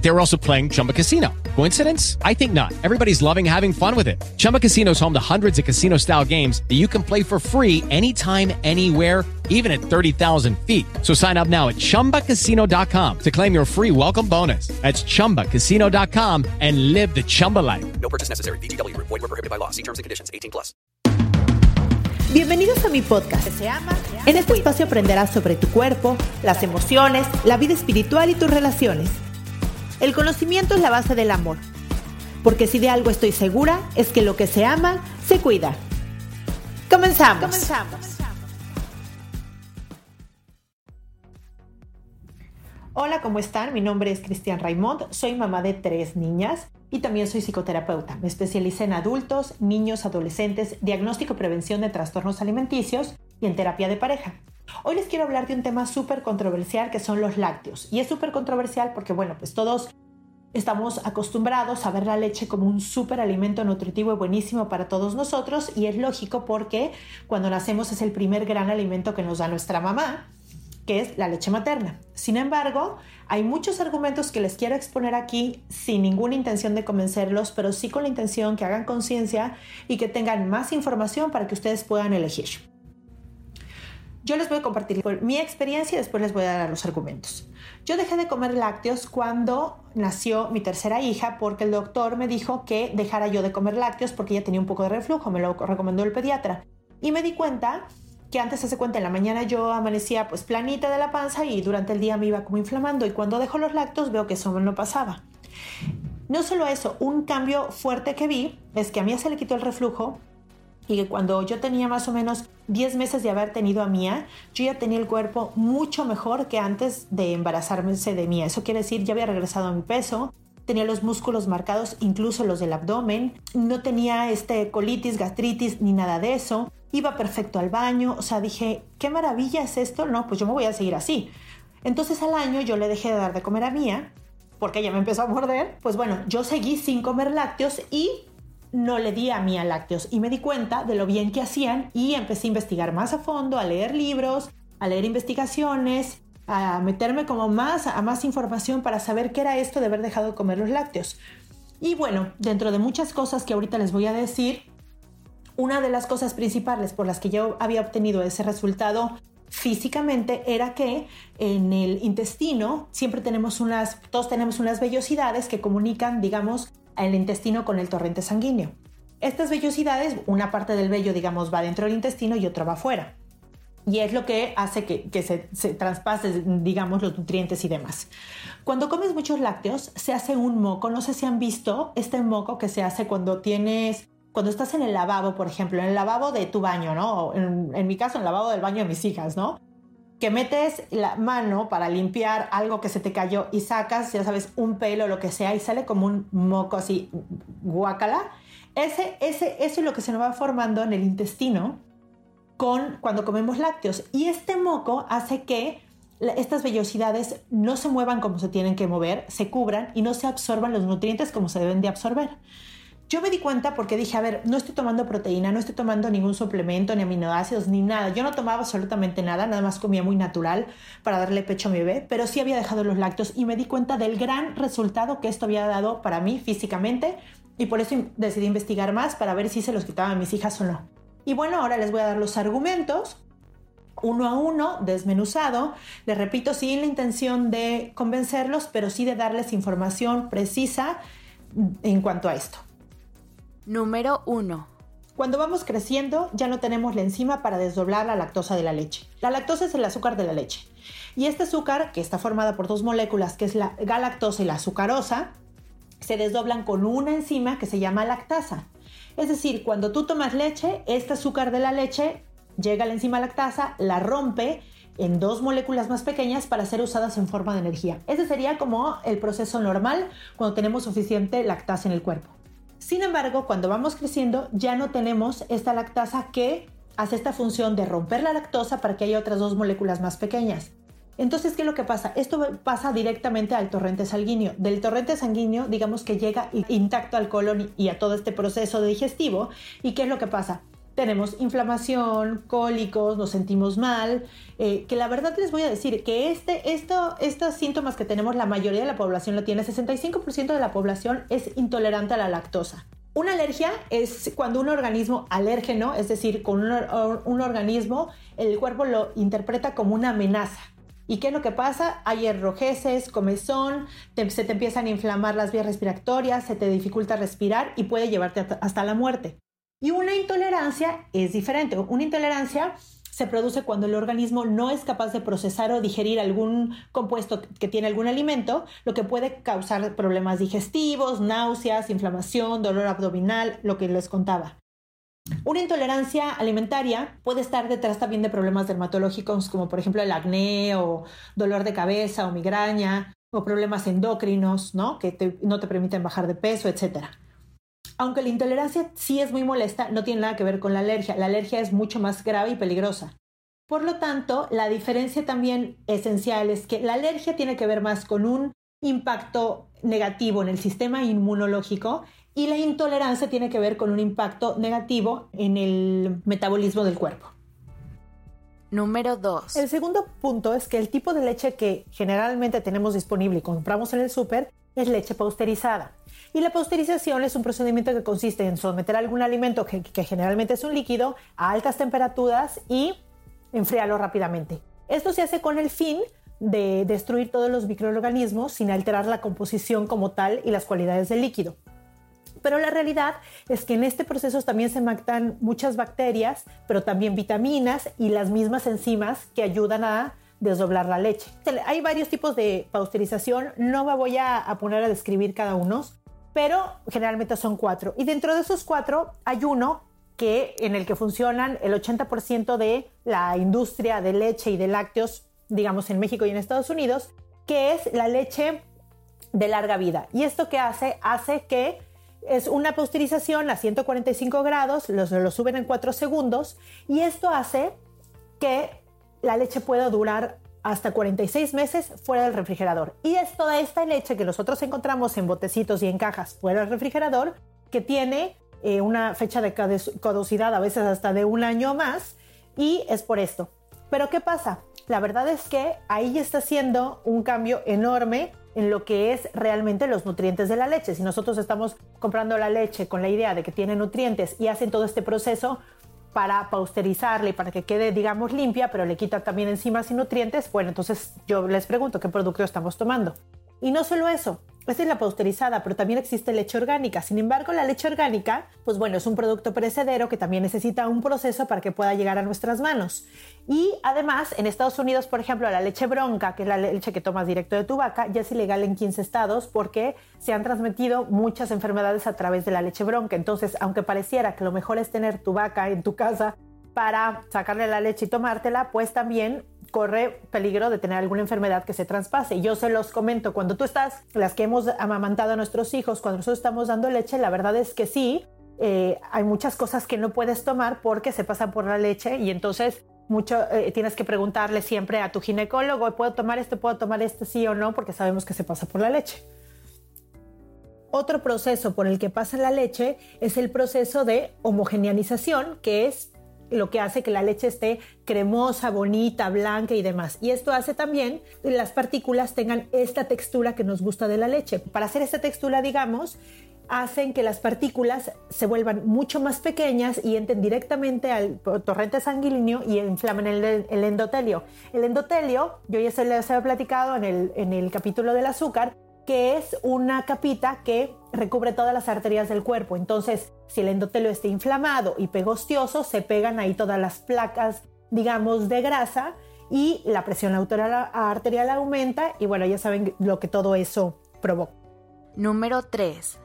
They were also playing Chumba Casino. Coincidence? I think not. Everybody's loving having fun with it. Chumba Casino is home to hundreds of casino style games that you can play for free anytime, anywhere, even at 30,000 feet. So sign up now at chumbacasino.com to claim your free welcome bonus. That's chumbacasino.com and live the Chumba life. No purchase necessary. BGW. Void were prohibited by law. See terms and conditions. 18 plus. Bienvenidos a mi podcast. Se ama, en este espacio aprenderás sobre tu cuerpo, las emociones, la vida espiritual y tus relaciones. El conocimiento es la base del amor. Porque si de algo estoy segura, es que lo que se ama, se cuida. Comenzamos. Comenzamos. Hola, ¿cómo están? Mi nombre es Cristian Raimond, soy mamá de tres niñas y también soy psicoterapeuta. Me especialicé en adultos, niños, adolescentes, diagnóstico y prevención de trastornos alimenticios y en terapia de pareja. Hoy les quiero hablar de un tema súper controversial que son los lácteos. Y es súper controversial porque, bueno, pues todos estamos acostumbrados a ver la leche como un súper alimento nutritivo y buenísimo para todos nosotros y es lógico porque cuando nacemos es el primer gran alimento que nos da nuestra mamá que es la leche materna. Sin embargo, hay muchos argumentos que les quiero exponer aquí sin ninguna intención de convencerlos, pero sí con la intención que hagan conciencia y que tengan más información para que ustedes puedan elegir. Yo les voy a compartir mi experiencia y después les voy a dar los argumentos. Yo dejé de comer lácteos cuando nació mi tercera hija porque el doctor me dijo que dejara yo de comer lácteos porque ella tenía un poco de reflujo, me lo recomendó el pediatra. Y me di cuenta que antes hace cuenta en la mañana yo amanecía pues planita de la panza y durante el día me iba como inflamando y cuando dejo los lácteos veo que eso no pasaba. No solo eso, un cambio fuerte que vi es que a Mía se le quitó el reflujo y que cuando yo tenía más o menos 10 meses de haber tenido a Mía, yo ya tenía el cuerpo mucho mejor que antes de embarazarme de Mía. Eso quiere decir, ya había regresado a mi peso, tenía los músculos marcados, incluso los del abdomen, no tenía este colitis, gastritis ni nada de eso iba perfecto al baño, o sea, dije, qué maravilla es esto, no, pues yo me voy a seguir así. Entonces al año yo le dejé de dar de comer a Mía, porque ella me empezó a morder, pues bueno, yo seguí sin comer lácteos y no le di a Mía lácteos y me di cuenta de lo bien que hacían y empecé a investigar más a fondo, a leer libros, a leer investigaciones, a meterme como más a más información para saber qué era esto de haber dejado de comer los lácteos. Y bueno, dentro de muchas cosas que ahorita les voy a decir, una de las cosas principales por las que yo había obtenido ese resultado físicamente era que en el intestino siempre tenemos unas, todos tenemos unas vellosidades que comunican, digamos, el intestino con el torrente sanguíneo. Estas vellosidades, una parte del vello, digamos, va dentro del intestino y otra va afuera. Y es lo que hace que, se, se digamos, los nutrientes y demás. Cuando comes muchos lácteos, se hace un moco. No sé si han visto este moco que se hace cuando tienes cuando estás en el lavabo, por ejemplo, en el lavabo de tu baño, ¿no? En, en mi caso, en el lavabo del baño de mis hijas, ¿no? Que metes la mano para limpiar algo que se te cayó y sacas, ya sabes, un pelo o lo que sea y sale como un moco así, guacala. Ese, ese, eso es lo que se nos va formando en el intestino con, cuando comemos lácteos. Y este moco hace que estas vellosidades no se muevan como se tienen que mover, se cubran y no se absorban los nutrientes como se deben de absorber. Yo me di cuenta porque dije, a ver, no estoy tomando proteína, no estoy tomando ningún suplemento, ni aminoácidos, ni nada. Yo no tomaba absolutamente nada, nada más comía muy natural para darle pecho a mi bebé, pero sí había dejado los lácteos y me di cuenta del gran resultado que esto había dado para mí físicamente y por eso decidí investigar más para ver si se los quitaba a mis hijas o no. Y bueno, ahora les voy a dar los argumentos uno a uno, desmenuzado. Les repito, sin la intención de convencerlos, pero sí de darles información precisa en cuanto a esto. Número 1. Cuando vamos creciendo ya no tenemos la enzima para desdoblar la lactosa de la leche. La lactosa es el azúcar de la leche. Y este azúcar, que está formada por dos moléculas, que es la galactosa y la azucarosa, se desdoblan con una enzima que se llama lactasa. Es decir, cuando tú tomas leche, este azúcar de la leche llega a la enzima lactasa, la rompe en dos moléculas más pequeñas para ser usadas en forma de energía. Ese sería como el proceso normal cuando tenemos suficiente lactasa en el cuerpo. Sin embargo, cuando vamos creciendo ya no tenemos esta lactasa que hace esta función de romper la lactosa para que haya otras dos moléculas más pequeñas. Entonces, ¿qué es lo que pasa? Esto pasa directamente al torrente sanguíneo. Del torrente sanguíneo, digamos que llega intacto al colon y a todo este proceso digestivo. ¿Y qué es lo que pasa? Tenemos inflamación, cólicos, nos sentimos mal, eh, que la verdad les voy a decir que este, esto, estos síntomas que tenemos la mayoría de la población lo tiene, 65% de la población es intolerante a la lactosa. Una alergia es cuando un organismo alérgeno, es decir, con un, organismo, el cuerpo lo interpreta como una amenaza. ¿Y qué es lo que pasa? Hay enrojeces, comezón, se te empiezan a inflamar las vías respiratorias, se te dificulta respirar y puede llevarte hasta la muerte. Y una intolerancia es diferente. Una intolerancia se produce cuando el organismo no es capaz de procesar o digerir algún compuesto que tiene algún alimento, lo que puede causar problemas digestivos, náuseas, inflamación, dolor abdominal, lo que les contaba. Una intolerancia alimentaria puede estar detrás también de problemas dermatológicos como por ejemplo el acné o dolor de cabeza o migraña o problemas endocrinos, ¿no? Que no te permiten bajar de peso, etcétera. Aunque la intolerancia sí es muy molesta, no tiene nada que ver con la alergia. La alergia es mucho más grave y peligrosa. Por lo tanto, la diferencia también esencial es que la alergia tiene que ver más con un impacto negativo en el sistema inmunológico y la intolerancia tiene que ver con un impacto negativo en el metabolismo del cuerpo. Número 2. El segundo punto es que el tipo de leche que generalmente tenemos disponible y compramos en el súper es leche pasteurizada. Y la pasteurización es un procedimiento que consiste en someter algún alimento, que, generalmente es un líquido, a altas temperaturas y enfriarlo rápidamente. Esto se hace con el fin de destruir todos los microorganismos sin alterar la composición como tal y las cualidades del líquido. Pero la realidad es que en este proceso también se matan muchas bacterias, pero también vitaminas y las mismas enzimas que ayudan a desdoblar la leche. Hay varios tipos de pasteurización, no me voy a, poner a describir cada uno, pero generalmente son cuatro. Y dentro de esos cuatro hay uno que, en el que funcionan el 80% de la industria de leche y de lácteos, digamos en México y en Estados Unidos, que es la leche de larga vida. ¿Y esto qué hace? Hace que es una pasteurización a 145 grados, lo suben en 4 segundos y esto hace que la leche pueda durar hasta 46 meses fuera del refrigerador. Y es toda esta leche que nosotros encontramos en botecitos y en cajas fuera del refrigerador, que tiene eh, una fecha de caducidad a veces hasta de un año más, y es por esto. Pero ¿qué pasa? La verdad es que ahí está haciendo un cambio enorme en lo que es realmente los nutrientes de la leche. Si nosotros estamos comprando la leche con la idea de que tiene nutrientes y hacen todo este proceso, para pausterizarla y para que quede, digamos, limpia, pero le quita también enzimas y nutrientes, bueno, entonces yo les pregunto qué producto estamos tomando. Y no solo eso, esta es la pasteurizada, pero también existe leche orgánica. Sin embargo, la leche orgánica, pues bueno, es un producto perecedero que también necesita un proceso para que pueda llegar a nuestras manos. Y además, en Estados Unidos, por ejemplo, la leche bronca, que es la leche que tomas directo de tu vaca, ya es ilegal en 15 estados porque se han transmitido muchas enfermedades a través de la leche bronca. Entonces, aunque pareciera que lo mejor es tener tu vaca en tu casa para sacarle la leche y tomártela, pues también corre peligro de tener alguna enfermedad que se traspase. Yo se los comento, cuando tú estás, las que hemos amamantado a nuestros hijos, cuando nosotros estamos dando leche, la verdad es que sí, eh, hay muchas cosas que no puedes tomar porque se pasan por la leche y entonces mucho eh, tienes que preguntarle siempre a tu ginecólogo, ¿puedo tomar esto? ¿Puedo tomar esto? Sí o no, porque sabemos que se pasa por la leche. Otro proceso por el que pasa la leche es el proceso de homogeneización, que es lo que hace que la leche esté cremosa, bonita, blanca y demás. Y esto hace también que las partículas tengan esta textura que nos gusta de la leche. Para hacer esta textura, digamos, hacen que las partículas se vuelvan mucho más pequeñas y entren directamente al torrente sanguíneo y inflamen el, endotelio. El endotelio, yo ya se les había platicado en el, en el capítulo del azúcar, que es una capita que recubre todas las arterias del cuerpo. Entonces, si el endotelio está inflamado y pegostioso, se pegan ahí todas las placas, digamos, de grasa y la presión arterial aumenta y bueno, ya saben lo que todo eso provoca. Número 3.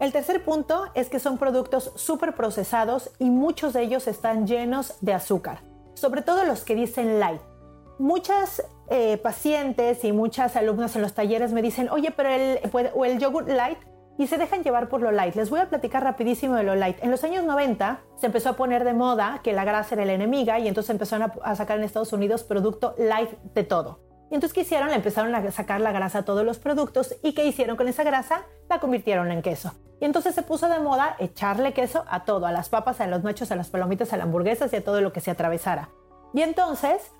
El tercer punto es que son productos súper procesados y muchos de ellos están llenos de azúcar, sobre todo los que dicen light. Muchas eh, pacientes y muchas alumnas en los talleres me dicen, oye, pero el, o el yogurt light y se dejan llevar por lo light. Les voy a platicar rapidísimo de lo light. En los años 90 se empezó a poner de moda que la grasa era la enemiga y entonces empezaron a, sacar en Estados Unidos producto light de todo. Y entonces, ¿qué hicieron? Empezaron a sacar la grasa a todos los productos. ¿Y qué hicieron con esa grasa? La convirtieron en queso. Y entonces se puso de moda echarle queso a todo, a las papas, a los nachos, a las palomitas, a las hamburguesas y a todo lo que se atravesara. Y entonces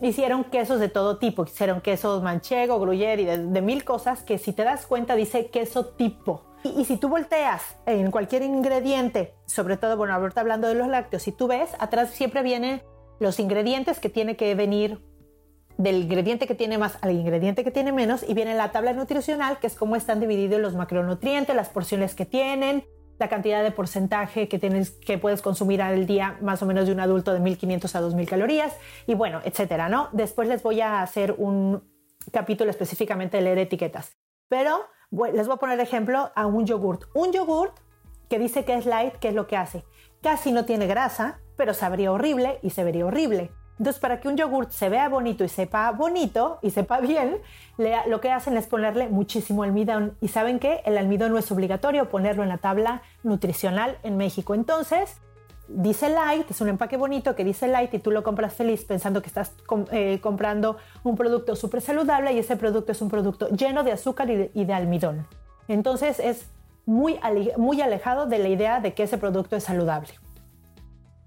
hicieron quesos de todo tipo. Hicieron quesos manchego, gruyere y de, mil cosas que si te das cuenta dice queso tipo. Y, si tú volteas en cualquier ingrediente, sobre todo, bueno, ahorita hablando de los lácteos, si tú ves, atrás siempre vienen los ingredientes que tiene que venir del ingrediente que tiene más al ingrediente que tiene menos y viene la tabla nutricional que es cómo están divididos los macronutrientes, las porciones que tienen, la cantidad de porcentaje que tienes que puedes consumir al día más o menos de un adulto de 1500 a 2000 calorías y bueno, etcétera, ¿no? Después les voy a hacer un capítulo específicamente de leer etiquetas. Pero les voy a poner ejemplo a un yogurt. Un yogurt que dice que es light, ¿qué es lo que hace? Casi no tiene grasa, pero sabría horrible y se vería horrible. Entonces, para que un yogurt se vea bonito y sepa bonito y sepa bien, lo que hacen es ponerle muchísimo almidón. Y saben que el almidón no es obligatorio ponerlo en la tabla nutricional en México. Entonces, dice light, es un empaque bonito que dice light y tú lo compras feliz pensando que estás eh, comprando un producto súper saludable y ese producto es un producto lleno de azúcar y de, almidón. Entonces, es muy, muy alejado de la idea de que ese producto es saludable.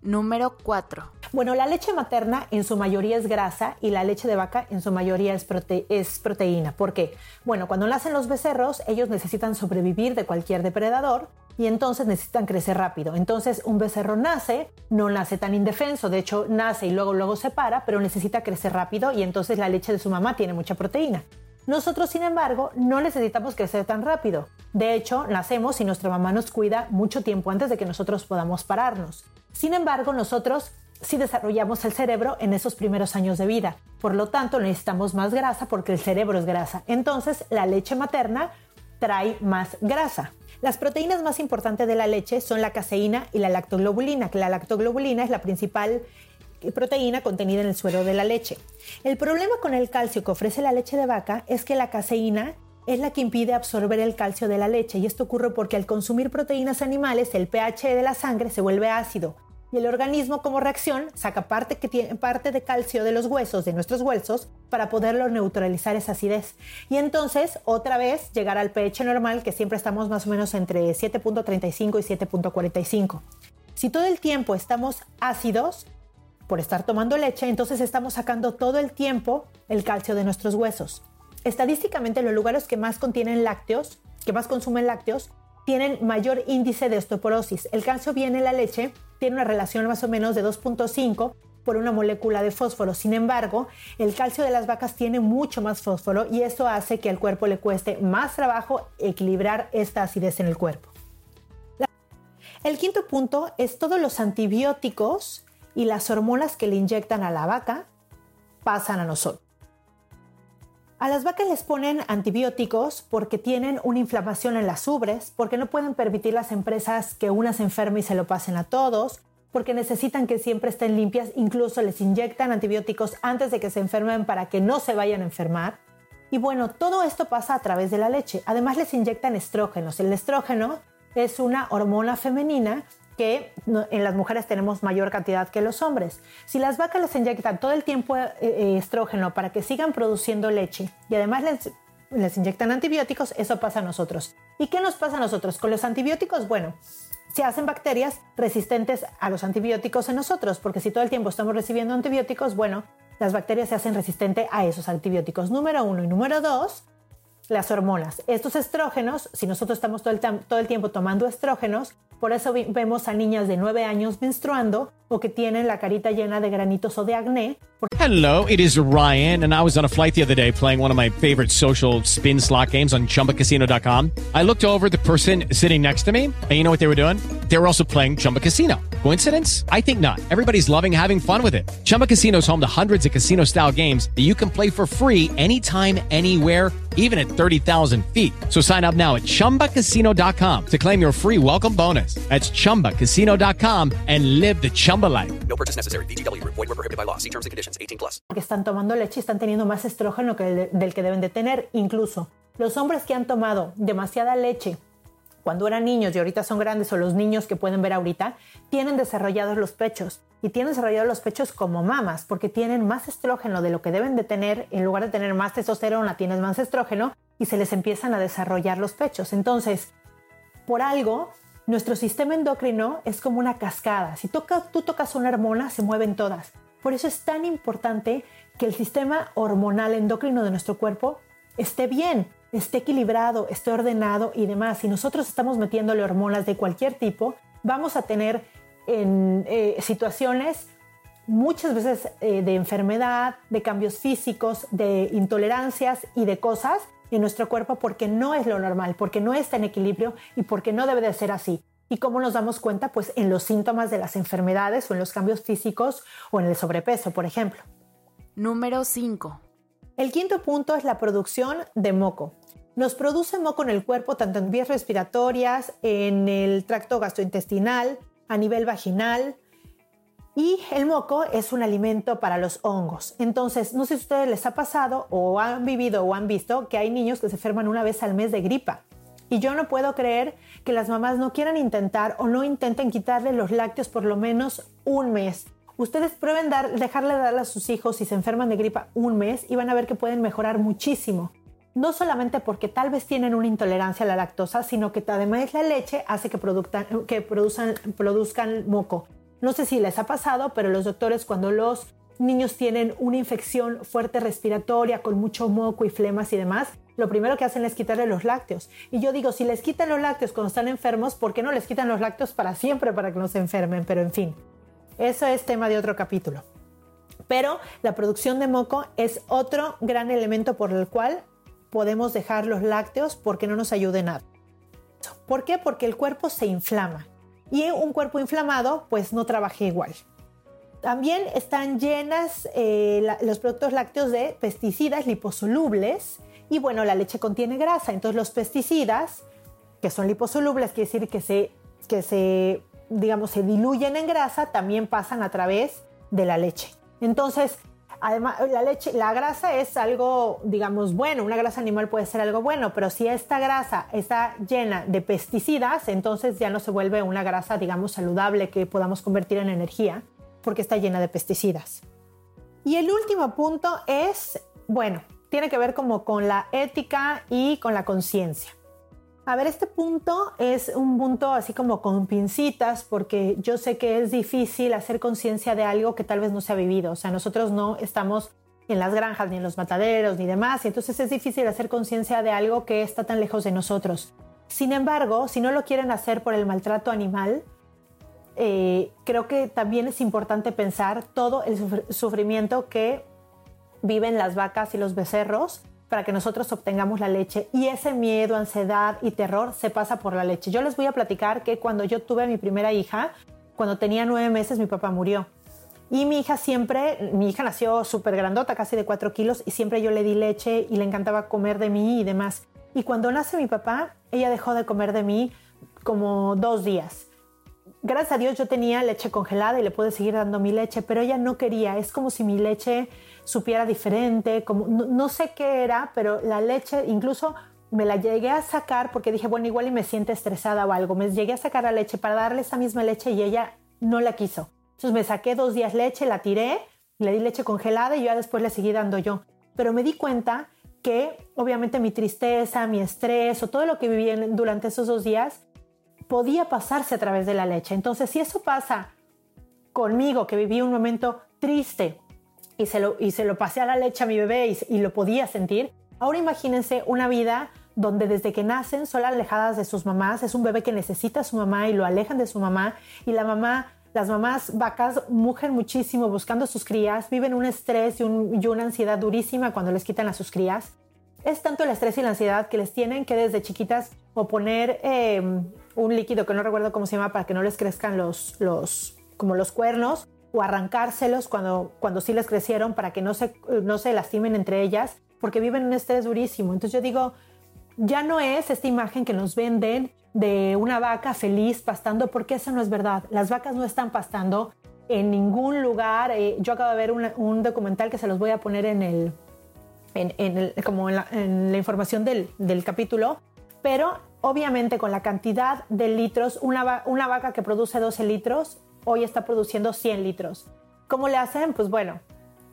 Número 4. Bueno, la leche materna en su mayoría es grasa y la leche de vaca en su mayoría es, proteína. ¿Por qué? Bueno, cuando nacen los becerros, ellos necesitan sobrevivir de cualquier depredador y entonces necesitan crecer rápido. Entonces, un becerro nace, no nace tan indefenso, de hecho, nace y luego, luego se para, pero necesita crecer rápido y entonces la leche de su mamá tiene mucha proteína. Nosotros, sin embargo, no necesitamos crecer tan rápido. De hecho, nacemos y nuestra mamá nos cuida mucho tiempo antes de que nosotros podamos pararnos. Sin embargo, nosotros sí desarrollamos el cerebro en esos primeros años de vida. Por lo tanto, necesitamos más grasa porque el cerebro es grasa. Entonces, la leche materna trae más grasa. Las proteínas más importantes de la leche son la caseína y la lactoglobulina, que la lactoglobulina es la principal proteína contenida en el suero de la leche. El problema con el calcio que ofrece la leche de vaca es que la caseína es la que impide absorber el calcio de la leche y esto ocurre porque al consumir proteínas animales el pH de la sangre se vuelve ácido y el organismo como reacción saca parte, que tiene, parte de calcio de los huesos, de nuestros huesos, para poderlo neutralizar esa acidez. Y entonces otra vez llegar al pH normal que siempre estamos más o menos entre 7.35 y 7.45. Si todo el tiempo estamos ácidos, por estar tomando leche, entonces estamos sacando todo el tiempo el calcio de nuestros huesos. Estadísticamente, los lugares que más contienen lácteos, que más consumen lácteos, tienen mayor índice de osteoporosis. El calcio viene en la leche, tiene una relación más o menos de 2.5 por una molécula de fósforo. Sin embargo, el calcio de las vacas tiene mucho más fósforo y eso hace que al cuerpo le cueste más trabajo equilibrar esta acidez en el cuerpo. El quinto punto es todos los antibióticos y las hormonas que le inyectan a la vaca pasan a nosotros. A las vacas les ponen antibióticos porque tienen una inflamación en las ubres, porque no pueden permitir las empresas que una se y se lo pasen a todos, porque necesitan que siempre estén limpias, incluso les inyectan antibióticos antes de que se enfermen para que no se vayan a enfermar. Y bueno, todo esto pasa a través de la leche. Además les inyectan estrógenos. El estrógeno es una hormona femenina que en las mujeres tenemos mayor cantidad que los hombres. Si las vacas les inyectan todo el tiempo eh, eh, estrógeno para que sigan produciendo leche y además les, les inyectan antibióticos, eso pasa a nosotros. ¿Y qué nos pasa a nosotros? Con los antibióticos, bueno, se hacen bacterias resistentes a los antibióticos en nosotros, porque si todo el tiempo estamos recibiendo antibióticos, bueno, las bacterias se hacen resistentes a esos antibióticos. Número uno y número dos, las hormonas. Estos estrógenos, si nosotros estamos todo el, todo el tiempo tomando estrógenos, por eso vemos a niñas de 9 años menstruando o que tienen la carita llena de granitos o de acné. Hello, it is Ryan, and I was on a flight the other day playing one of my favorite social spin slot games on chumbacasino.com. I looked over the person sitting next to me, and you know what they were doing? They were also playing Chumba Casino. Coincidence? I think not. Everybody's loving having fun with it. Chumba Casino is home to hundreds of casino style games that you can play for free anytime, anywhere, even at 30,000 feet. So sign up now at chumbacasino.com to claim your free welcome bonus. That's chumbacasino.com and live the Chumba life. No purchase necessary. DTW, void, were prohibited by law. See terms and conditions 18 plus. Que están tomando leche y están teniendo más estrógeno que del que deben de tener. Incluso los hombres que han tomado demasiada leche cuando eran niños y ahorita son grandes o los niños que pueden ver ahorita, tienen desarrollados los pechos y tienen desarrollados los pechos como mamas porque tienen más estrógeno de lo que deben de tener, en lugar de tener más testosterona, tienes más estrógeno y se les empiezan a desarrollar los pechos. Entonces, por algo, nuestro sistema endocrino es como una cascada. Si toca, tú tocas una hormona, se mueven todas. Por eso es tan importante que el sistema hormonal endocrino de nuestro cuerpo esté bien, esté equilibrado, esté ordenado y demás. Si nosotros estamos metiéndole hormonas de cualquier tipo, vamos a tener en eh, situaciones muchas veces eh, de enfermedad, de cambios físicos, de intolerancias y de cosas en nuestro cuerpo porque no es lo normal, porque no está en equilibrio y porque no debe de ser así. ¿Y cómo nos damos cuenta? Pues en los síntomas de las enfermedades o en los cambios físicos o en el sobrepeso, por ejemplo. Número 5. El quinto punto es la producción de moco. Nos produce moco en el cuerpo tanto en vías respiratorias, en el tracto gastrointestinal, a nivel vaginal. Y el moco es un alimento para los hongos. Entonces, no sé si a ustedes les ha pasado o han vivido o han visto que hay niños que se enferman una vez al mes de gripa. Y yo no puedo creer que las mamás no quieran intentar o no intenten quitarle los lácteos por lo menos un mes. Ustedes prueben dar, dejarle dar a sus hijos si se enferman de gripa un mes y van a ver que pueden mejorar muchísimo. No solamente porque tal vez tienen una intolerancia a la lactosa, sino que además la leche hace que, que produzcan, produzcan moco. No sé si les ha pasado, pero los doctores cuando los niños tienen una infección fuerte respiratoria con mucho moco y flemas y demás, lo primero que hacen es quitarle los lácteos. Y yo digo, si les quitan los lácteos cuando están enfermos, ¿por qué no les quitan los lácteos para siempre para que no se enfermen? Pero en fin, eso es tema de otro capítulo. Pero la producción de moco es otro gran elemento por el cual podemos dejar los lácteos porque no nos ayude nada. ¿Por qué? Porque el cuerpo se inflama y un cuerpo inflamado pues no trabaja igual. También están llenas eh, los productos lácteos de pesticidas liposolubles y bueno, la leche contiene grasa, entonces los pesticidas que son liposolubles, quiere decir que se, que se digamos, se diluyen en grasa, también pasan a través de la leche. Entonces, además, la leche, la grasa es algo, digamos, bueno, una grasa animal puede ser algo bueno, pero si esta grasa está llena de pesticidas, entonces ya no se vuelve una grasa, digamos, saludable que podamos convertir en energía, porque está llena de pesticidas. Y el último punto es, bueno, tiene que ver como con la ética y con la conciencia. A ver, este punto es un punto así como con pincitas, porque yo sé que es difícil hacer conciencia de algo que tal vez no se ha vivido. O sea, nosotros no estamos en las granjas, ni en los mataderos, ni demás, y entonces es difícil hacer conciencia de algo que está tan lejos de nosotros. Sin embargo, si no lo quieren hacer por el maltrato animal, eh, creo que también es importante pensar todo el sufrimiento que viven las vacas y los becerros para que nosotros obtengamos la leche y ese miedo, ansiedad y terror se pasa por la leche. Yo les voy a platicar que cuando yo tuve mi primera hija, cuando tenía nueve meses mi papá murió. Y mi hija siempre, mi hija nació súper grandota, casi de cuatro kilos, y siempre yo le di leche y le encantaba comer de mí y demás. Y cuando nace mi papá, ella dejó de comer de mí como dos días. Gracias a Dios yo tenía leche congelada y le pude seguir dando mi leche, pero ella no quería. Es como si mi leche supiera diferente, como no, sé qué era, pero la leche incluso me la llegué a sacar porque dije, bueno, igual y me siente estresada o algo. Me llegué a sacar la leche para darle esa misma leche y ella no la quiso. Entonces me saqué dos días leche, la tiré, le di leche congelada y ya después le seguí dando yo. Pero me di cuenta que obviamente mi tristeza, mi estrés o todo lo que viví durante esos dos días podía pasarse a través de la leche. Entonces, si eso pasa conmigo, que viví un momento triste, y se lo, y se lo pasé a la leche a mi bebé y, lo podía sentir. Ahora imagínense una vida donde desde que nacen son alejadas de sus mamás, es un bebé que necesita a su mamá y lo alejan de su mamá y la mamá, las mamás vacas mugen muchísimo buscando a sus crías, viven un estrés y, una ansiedad durísima cuando les quitan a sus crías. Es tanto el estrés y la ansiedad que les tienen que desde chiquitas o poner em, un líquido que no recuerdo cómo se llama para que no les crezcan los, los, como los cuernos o arrancárselos cuando, cuando sí les crecieron para que no se, no se lastimen entre ellas, porque viven un estrés durísimo. Entonces yo digo, ya no es esta imagen que nos venden de una vaca feliz pastando, porque eso no es verdad. Las vacas no están pastando en ningún lugar. Eh, yo acabo de ver un documental que se los voy a poner en el, en, como en la, en la información del, del capítulo, pero Obviamente con la cantidad de litros, una, una vaca que produce 12 litros, hoy está produciendo 100 litros. ¿Cómo le hacen? Pues bueno,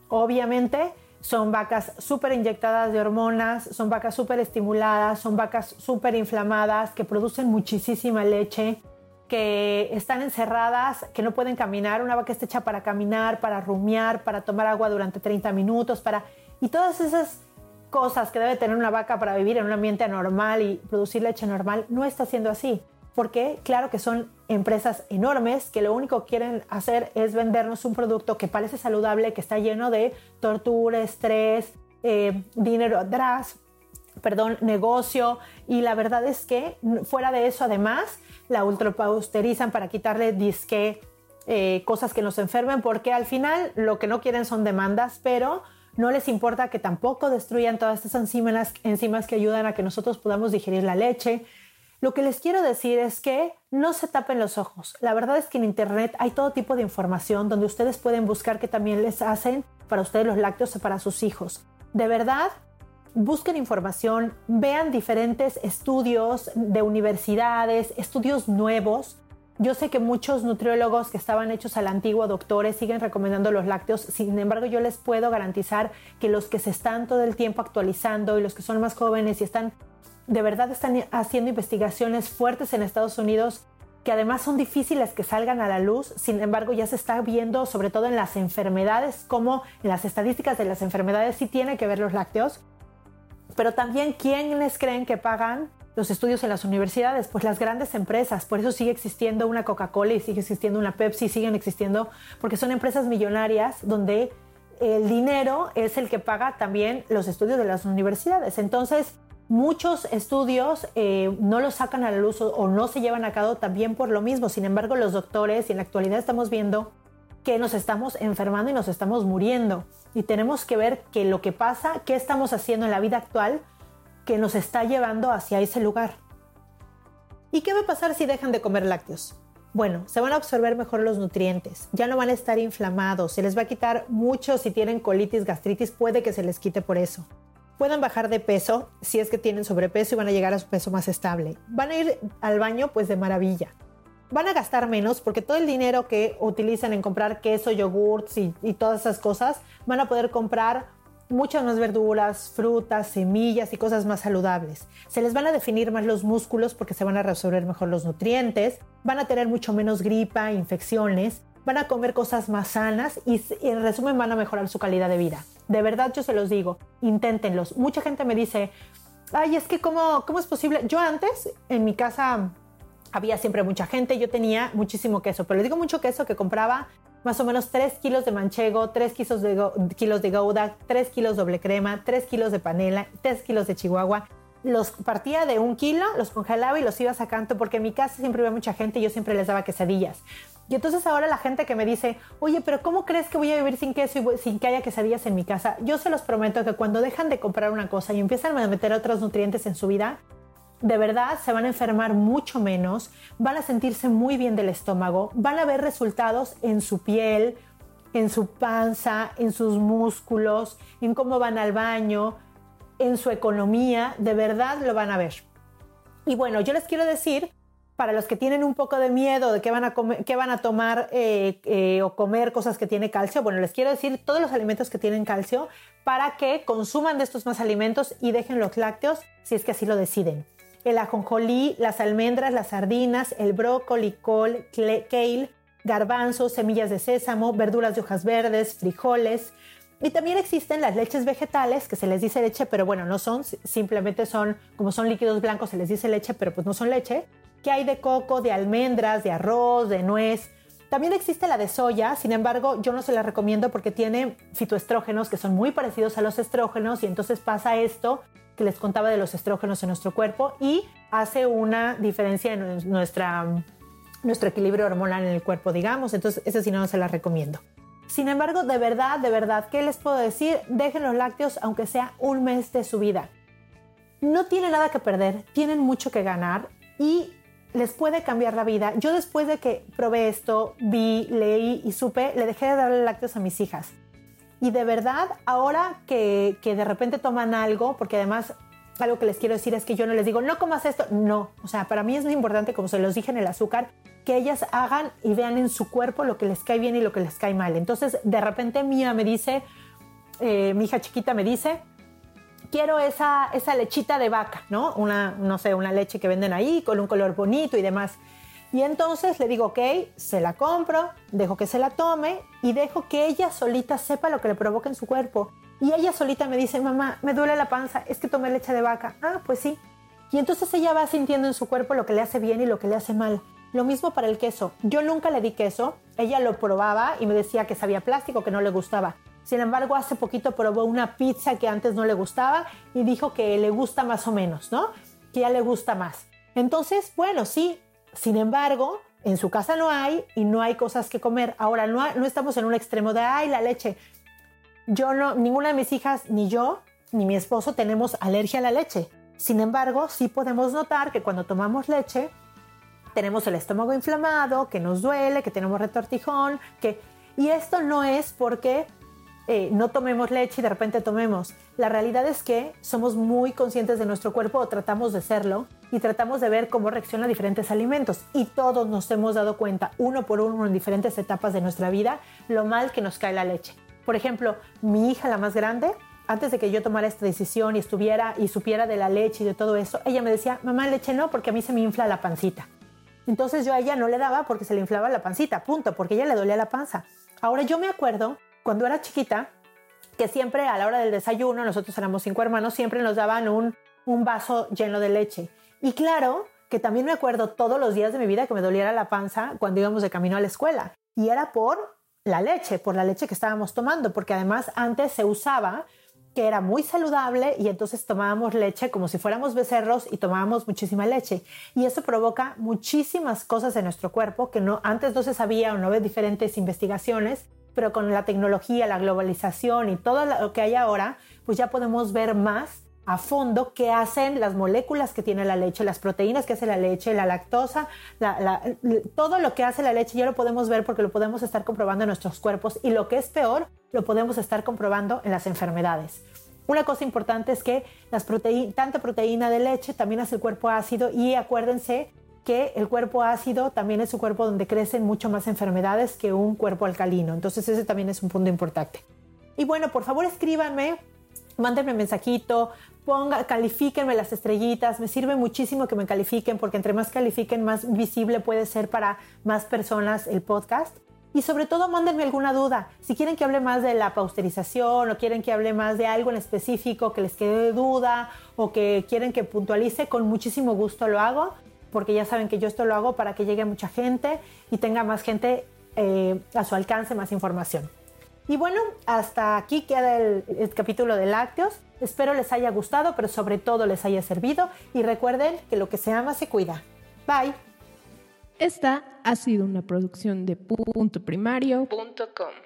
obviamente son vacas súper inyectadas de hormonas, son vacas súper estimuladas, son vacas súper inflamadas que producen muchísima leche, que están encerradas, que no pueden caminar. Una vaca está hecha para caminar, para rumiar, para tomar agua durante 30 minutos, para... Y todas esas cosas que debe tener una vaca para vivir en un ambiente anormal y producir leche normal, no está siendo así. Porque claro que son empresas enormes que lo único que quieren hacer es vendernos un producto que parece saludable, que está lleno de tortura, estrés, eh, dinero atrás, perdón, negocio. Y la verdad es que fuera de eso, además, la ultrapausterizan para quitarle disque eh, cosas que nos enfermen, porque al final lo que no quieren son demandas, pero no les importa que tampoco destruyan todas estas enzimas, enzimas que ayudan a que nosotros podamos digerir la leche. Lo que les quiero decir es que no se tapen los ojos. La verdad es que en Internet hay todo tipo de información donde ustedes pueden buscar que también les hacen para ustedes los lácteos o para sus hijos. De verdad, busquen información, vean diferentes estudios de universidades, estudios nuevos. Yo sé que muchos nutriólogos que estaban hechos al antiguo doctores siguen recomendando los lácteos, sin embargo yo les puedo garantizar que los que se están todo el tiempo actualizando y los que son más jóvenes y están de verdad están haciendo investigaciones fuertes en Estados Unidos que además son difíciles que salgan a la luz, sin embargo ya se está viendo sobre todo en las enfermedades, como en las estadísticas de las enfermedades sí tiene que ver los lácteos pero también, ¿quiénes creen que pagan los estudios en las universidades? Pues las grandes empresas. Por eso sigue existiendo una Coca-Cola y sigue existiendo una Pepsi, siguen existiendo, porque son empresas millonarias donde el dinero es el que paga también los estudios de las universidades. Entonces, muchos estudios eh, no los sacan a la luz o no se llevan a cabo también por lo mismo. Sin embargo, los doctores, y en la actualidad estamos viendo que nos estamos enfermando y nos estamos muriendo. Y tenemos que ver que lo que pasa, qué estamos haciendo en la vida actual que nos está llevando hacia ese lugar. ¿Y qué va a pasar si dejan de comer lácteos? Bueno, se van a absorber mejor los nutrientes, ya no van a estar inflamados, se les va a quitar mucho si tienen colitis, gastritis, puede que se les quite por eso. Pueden bajar de peso si es que tienen sobrepeso y van a llegar a su peso más estable. Van a ir al baño pues de maravilla van a gastar menos porque todo el dinero que utilizan en comprar queso, yogurts y, todas esas cosas, van a poder comprar muchas más verduras, frutas, semillas y cosas más saludables. Se les van a definir más los músculos porque se van a resolver mejor los nutrientes, van a tener mucho menos gripa, infecciones, van a comer cosas más sanas y en resumen van a mejorar su calidad de vida. De verdad yo se los digo, inténtenlos. Mucha gente me dice, ay, es que cómo, cómo es posible. Yo antes en mi casa había siempre mucha gente, yo tenía muchísimo queso, pero le digo mucho queso que compraba más o menos 3 kilos de manchego, 3 kilos de, kilos de gouda, 3 kilos doble crema, 3 kilos de panela, 3 kilos de chihuahua. Los partía de un kilo, los congelaba y los iba sacando porque en mi casa siempre había mucha gente y yo siempre les daba quesadillas. Y entonces ahora la gente que me dice, oye, pero ¿cómo crees que voy a vivir sin queso y sin que haya quesadillas en mi casa? Yo se los prometo que cuando dejan de comprar una cosa y empiezan a meter otros nutrientes en su vida, de verdad se van a enfermar mucho menos, van a sentirse muy bien del estómago, van a ver resultados en su piel, en su panza, en sus músculos, en cómo van al baño, en su economía, de verdad lo van a ver. Y bueno, yo les quiero decir, para los que tienen un poco de miedo de que van a, que van a tomar eh, eh, o comer cosas que tienen calcio, bueno, les quiero decir todos los alimentos que tienen calcio para que consuman de estos más alimentos y dejen los lácteos si es que así lo deciden el ajonjolí, las almendras, las sardinas, el brócoli, col, kale, garbanzos, semillas de sésamo, verduras de hojas verdes, frijoles. Y también existen las leches vegetales, que se les dice leche, pero bueno, no son, simplemente son, como son líquidos blancos, se les dice leche, pero pues no son leche, que hay de coco, de almendras, de arroz, de nuez. También existe la de soya, sin embargo, yo no se la recomiendo porque tiene fitoestrógenos que son muy parecidos a los estrógenos y entonces pasa esto que les contaba de los estrógenos en nuestro cuerpo y hace una diferencia en nuestra, nuestro equilibrio hormonal en el cuerpo, digamos. Entonces, ese sí no se la recomiendo. Sin embargo, de verdad, de verdad, ¿qué les puedo decir? Dejen los lácteos aunque sea un mes de su vida. No tienen nada que perder, tienen mucho que ganar y les puede cambiar la vida. Yo después de que probé esto, vi, leí y supe, le dejé de darle lácteos a mis hijas. Y de verdad, ahora que, de repente toman algo, porque además algo que les quiero decir es que yo no les digo, no comas esto. No, o sea, para mí es muy importante, como se los dije en el azúcar, que ellas hagan y vean en su cuerpo lo que les cae bien y lo que les cae mal. Entonces, de repente Mía me dice, eh, mi hija chiquita me dice, quiero esa, esa lechita de vaca, ¿no? Una, no sé, una leche que venden ahí con un color bonito y demás. Y entonces le digo, ok, se la compro, dejo que se la tome y dejo que ella solita sepa lo que le provoca en su cuerpo. Y ella solita me dice, mamá, me duele la panza, es que tomé leche de vaca. Ah, pues sí. Y entonces ella va sintiendo en su cuerpo lo que le hace bien y lo que le hace mal. Lo mismo para el queso. Yo nunca le di queso, ella lo probaba y me decía que sabía plástico, que no le gustaba. Sin embargo, hace poquito probó una pizza que antes no le gustaba y dijo que le gusta más o menos, ¿no? Que ya le gusta más. Entonces, bueno, sí. Sin embargo, en su casa no hay y no hay cosas que comer. Ahora, no, no estamos en un extremo de, ay, la leche. Yo no, ninguna de mis hijas, ni yo, ni mi esposo tenemos alergia a la leche. Sin embargo, sí podemos notar que cuando tomamos leche, tenemos el estómago inflamado, que nos duele, que tenemos retortijón, que... Y esto no es porque eh, no tomemos leche y de repente tomemos. La realidad es que somos muy conscientes de nuestro cuerpo o tratamos de serlo y tratamos de ver cómo reacciona a diferentes alimentos. Y todos nos hemos dado cuenta, uno por uno, en diferentes etapas de nuestra vida, lo mal que nos cae la leche. Por ejemplo, mi hija, la más grande, antes de que yo tomara esta decisión y estuviera y supiera de la leche y de todo eso, ella me decía, mamá, leche no, porque a mí se me infla la pancita. Entonces yo a ella no le daba porque se le inflaba la pancita, punto, porque a ella le dolía la panza. Ahora yo me acuerdo cuando era chiquita, que siempre a la hora del desayuno, nosotros éramos cinco hermanos, siempre nos daban un, un vaso lleno de leche. Y claro que también me acuerdo todos los días de mi vida que me doliera la panza cuando íbamos de camino a la escuela. Y era por la leche, por la leche que estábamos tomando, porque además antes se usaba que era muy saludable y entonces tomábamos leche como si fuéramos becerros y tomábamos muchísima leche. Y eso provoca muchísimas cosas en nuestro cuerpo que no, antes no se sabía o no ve diferentes investigaciones pero con la tecnología, la globalización y todo lo que hay ahora, pues ya podemos ver más a fondo qué hacen las moléculas que tiene la leche, las proteínas que hace la leche, la lactosa, todo lo que hace la leche ya lo podemos ver porque lo podemos estar comprobando en nuestros cuerpos y lo que es peor, lo podemos estar comprobando en las enfermedades. Una cosa importante es que tanta proteína de leche también hace el cuerpo ácido y acuérdense que el cuerpo ácido también es un cuerpo donde crecen mucho más enfermedades que un cuerpo alcalino. Entonces ese también es un punto importante. Y bueno, por favor escríbanme, mándenme mensajito, ponga, califíquenme las estrellitas. Me sirve muchísimo que me califiquen porque entre más califiquen, más visible puede ser para más personas el podcast. Y sobre todo, mándenme alguna duda. Si quieren que hable más de la pausterización o quieren que hable más de algo en específico que les quede duda o que quieren que puntualice, con muchísimo gusto lo hago porque ya saben que yo esto lo hago para que llegue mucha gente y tenga más gente eh, a su alcance, más información. Y bueno, hasta aquí queda el, el, capítulo de lácteos. Espero les haya gustado, pero sobre todo les haya servido. Y recuerden que lo que se ama se cuida. Bye. Esta ha sido una producción de puntoprimario.com.